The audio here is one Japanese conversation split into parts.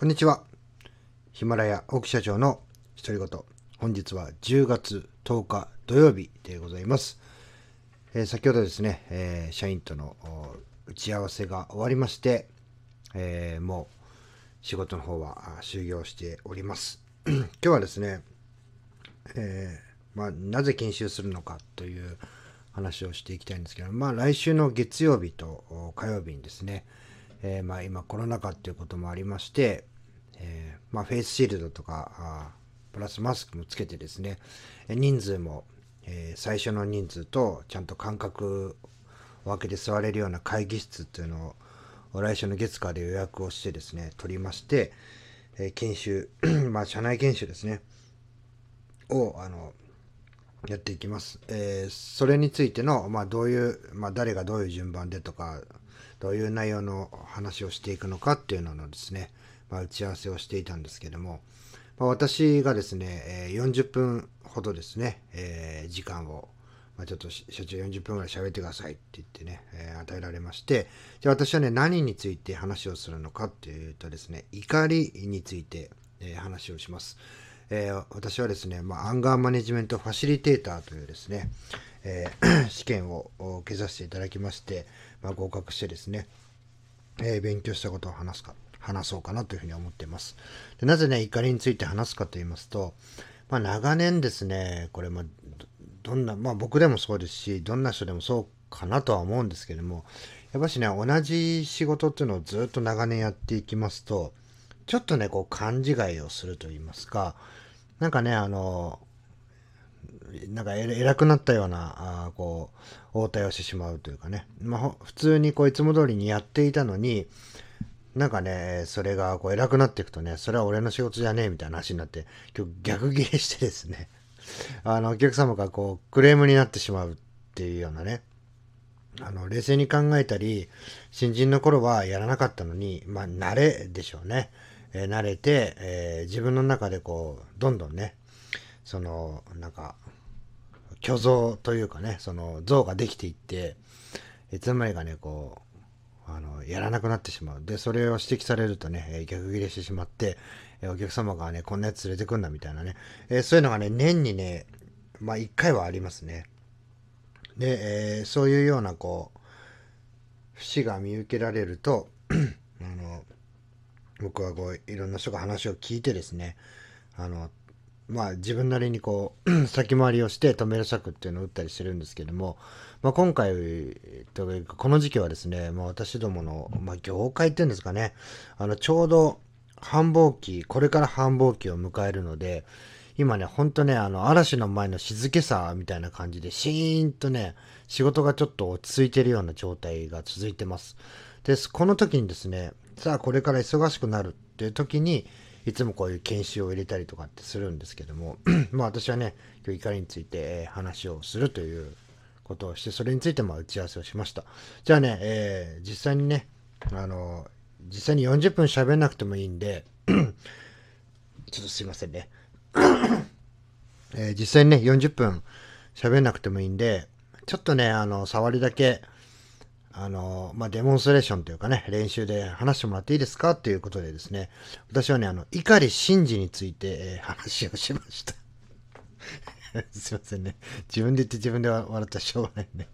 こんにちは。ヒマラヤ奥社長の独り言。本日は10月10日土曜日でございます。えー、先ほどですね、えー、社員との打ち合わせが終わりまして、えー、もう仕事の方は終了しております。今日はですね、えまあ、なぜ研修するのかという話をしていきたいんですけど、まあ、来週の月曜日と火曜日にですね、えー、まあ今コロナ禍っていうこともありまして、えー、まあ、フェイスシールドとかあプラスマスクもつけてですね人数も、えー、最初の人数とちゃんと間隔を空けて座れるような会議室っていうのを来週の月火で予約をしてですね取りまして、えー、研修 まあ社内研修ですねをあのやっていきます。えー、それについての、まあ、どういう、まあ、誰がどういう順番でとか、どういう内容の話をしていくのかっていうののですね、まあ、打ち合わせをしていたんですけども、まあ、私がですね、え40分ほどですね、えー、時間を、まあ、ちょっと社長40分ぐらい喋ってくださいって言ってね、えー、与えられまして、じゃあ私はね、何について話をするのかっていうとですね、怒りについて、えー、話をします。えー、私はですね、まあ、アンガーマネジメントファシリテーターというですね、えー、試験を受けさせていただきまして、まあ、合格してですね、えー、勉強したことを話すか、話そうかなというふうに思っています。でなぜね、怒りについて話すかと言いますと、まあ、長年ですね、これ、まあ、どんな、まあ僕でもそうですし、どんな人でもそうかなとは思うんですけども、やっぱしね、同じ仕事っていうのをずっと長年やっていきますと、ちょっとね、こう、勘違いをすると言いますか、なんかね、あの、なんか偉くなったような、あこう、応対をしてしまうというかね。まあ、普通にこう、いつも通りにやっていたのに、なんかね、それがこう偉くなっていくとね、それは俺の仕事じゃねえみたいな話になって、今日逆ギレしてですね、あの、お客様がこう、クレームになってしまうっていうようなね、あの、冷静に考えたり、新人の頃はやらなかったのに、まあ、慣れでしょうね。えー、慣れて、えー、自分の中でこう、どんどんね、その、なんか、虚像というかね、その像ができていって、いつの間にかね、こう、あの、やらなくなってしまう。で、それを指摘されるとね、逆ギレしてしまって、お客様がね、こんなやつ連れてくんだみたいなね、えそういうのがね、年にね、まあ一回はありますね。で、えー、そういうような、こう、節が見受けられると、あの、僕はこう、いろんな人が話を聞いてですね、あの、まあ自分なりにこう 先回りをして止める策っていうのを打ったりしてるんですけども、まあ、今回というかこの時期はですね、まあ、私どもの、まあ、業界っていうんですかねあのちょうど繁忙期これから繁忙期を迎えるので今ねほんとねあの嵐の前の静けさみたいな感じでシーンとね仕事がちょっと落ち着いてるような状態が続いてます。ですこの時にですねさあこれから忙しくなるっていう時にいつもこういう研修を入れたりとかってするんですけども、まあ私はね、今日怒りについて話をするということをして、それについてま打ち合わせをしました。じゃあね、えー、実際にね、あの、実際に40分喋んなくてもいいんで、ちょっとすいませんね。えー、実際にね、40分喋んなくてもいいんで、ちょっとね、あの、触りだけあの、まあ、デモンストレーションというかね、練習で話してもらっていいですかっていうことでですね、私はね、あの、碇真司について、えー、話をしました。すいませんね。自分で言って自分で笑ったらしょうがないね。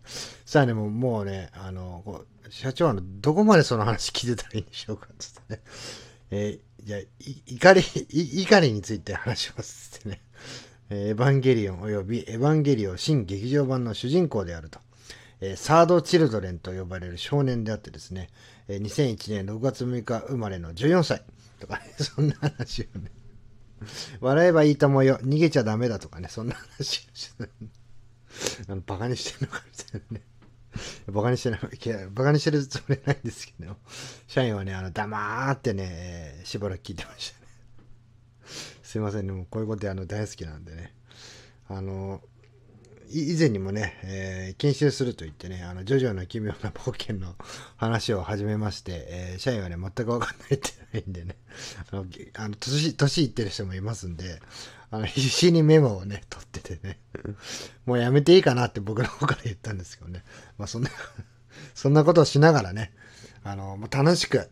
さあね、もうもうね、あの、社長はのどこまでその話聞いてたらいいんでしょうかつってね。えー、じゃあ、怒り、怒りについて話しますってね。エヴァンゲリオン及びエヴァンゲリオン新劇場版の主人公であると。サードチルドレンと呼ばれる少年であってですね、2001年6月6日生まれの14歳とかね、そんな話をね、笑えばいいと思うよ、逃げちゃダメだとかね、そんな話をして、あの、バカにしてるのかみたいなね。バカにしてない、バカにしてるつもりないんですけど、社員はね、あの、黙ってね、しばらく聞いてましたね。すいませんね、もうこういうことあの大好きなんでね。あの、以前にもね、えー、研修すると言ってね、あの、ジョジョの奇妙な冒険の話を始めまして、えー、社員はね、全くわかんないってないんでね、あの、あの年、年いってる人もいますんで、あの、必死にメモをね、取っててね、もうやめていいかなって僕の方から言ったんですけどね、まあそんなそんなことをしながらね、あの、楽しく、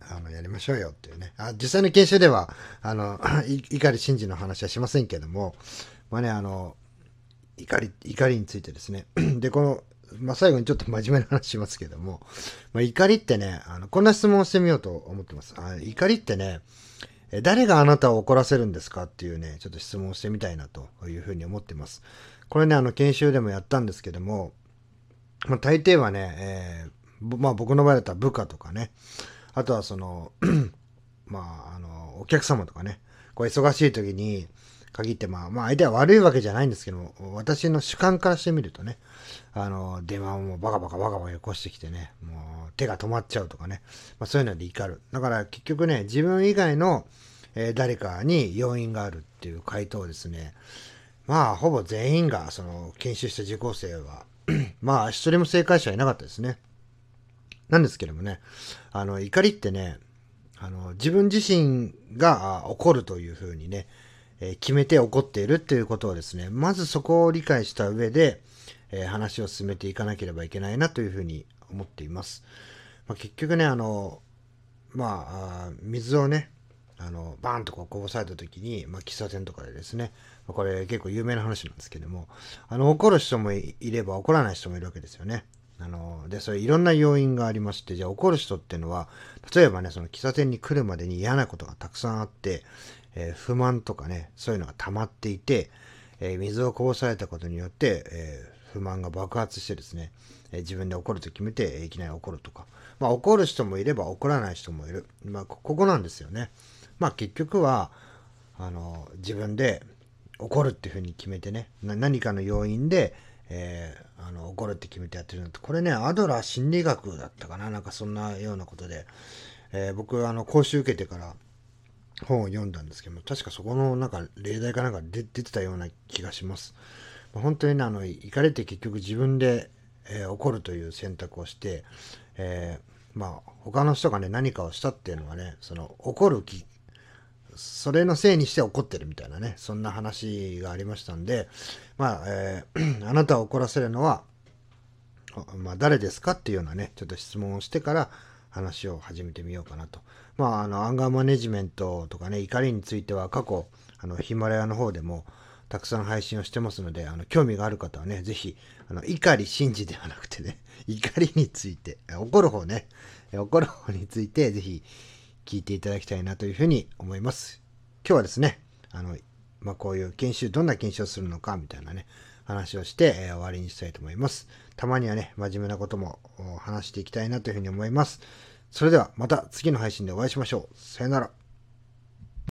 あの、やりましょうよっていうね。あ実際の研修では、あの、碇真司の話はしませんけども、まあね、あの、怒り、怒りについてですね。で、この、まあ、最後にちょっと真面目な話しますけども、まあ、怒りってね、あの、こんな質問をしてみようと思ってます。あ怒りってね、誰があなたを怒らせるんですかっていうね、ちょっと質問をしてみたいなというふうに思ってます。これね、あの、研修でもやったんですけども、まあ、大抵はね、えー、まあ僕の場合だったら部下とかね、あとはその、まあ、あの、お客様とかね、こう忙しい時に限って、まあ、まあ相手は悪いわけじゃないんですけど、私の主観からしてみるとね、あの、電話をもうバカバカバカバカ起こしてきてね、もう手が止まっちゃうとかね、まあそういうので怒る。だから結局ね、自分以外の、えー、誰かに要因があるっていう回答ですね、まあほぼ全員がその研修した受講生は まあ一人も正解者はいなかったですね。なんですけどもね、あの、怒りってね、あの、自分自身が怒るというふうにね、え、決めて怒っているっていうことをですね、まずそこを理解した上で、え、話を進めていかなければいけないなというふうに思っています。まあ、結局ね、あの、まあ、水をね、あの、バーンとこうこぼされた時に、まあ、喫茶店とかでですね、これ結構有名な話なんですけども、あの、怒る人もいれば怒らない人もいるわけですよね。あの、で、それいろんな要因がありまして、じゃあ怒る人っていうのは、例えばね、その喫茶店に来るまでに嫌なことがたくさんあって、えー、不満とかね、そういうのが溜まっていて、えー、水をこぼされたことによって、えー、不満が爆発してですね、え自分で怒ると決めて、いきなり怒るとか。まあ怒る人もいれば怒らない人もいる。まあここなんですよね。まあ結局は、あの、自分で怒るっていうふうに決めてね、何かの要因で、えー、あの怒るって決めてやってるのって、これね、アドラー心理学だったかななんかそんなようなことで、えー、僕、あの、講習受けてから本を読んだんですけども、確かそこのなんか例題かなんか出てたような気がします。本当にね、あの、怒りって結局自分で、えー、怒るという選択をして、えー、まあ、他の人がね、何かをしたっていうのはね、その、怒るきそれのせいにして怒ってるみたいなね、そんな話がありましたんで、まあ、えー、あなたを怒らせるのは、まあ、誰ですかっていうようなね、ちょっと質問をしてから話を始めてみようかなと。まあ、あの、アンガーマネジメントとかね、怒りについては過去、あの、ヒマラヤの方でも、たくさん配信をしてますので、あの、興味がある方はね、ぜひ、あの、怒り信じではなくてね、怒りについて、怒る方ね、怒る方について、ぜひ、聞いていただきたいなというふうに思います。今日はですね、あの、まあ、こういう研修、どんな研修をするのかみたいなね、話をして、えー、終わりにしたいと思います。たまにはね、真面目なことも話していきたいなというふうに思います。それではまた次の配信でお会いしましょう。さよなら。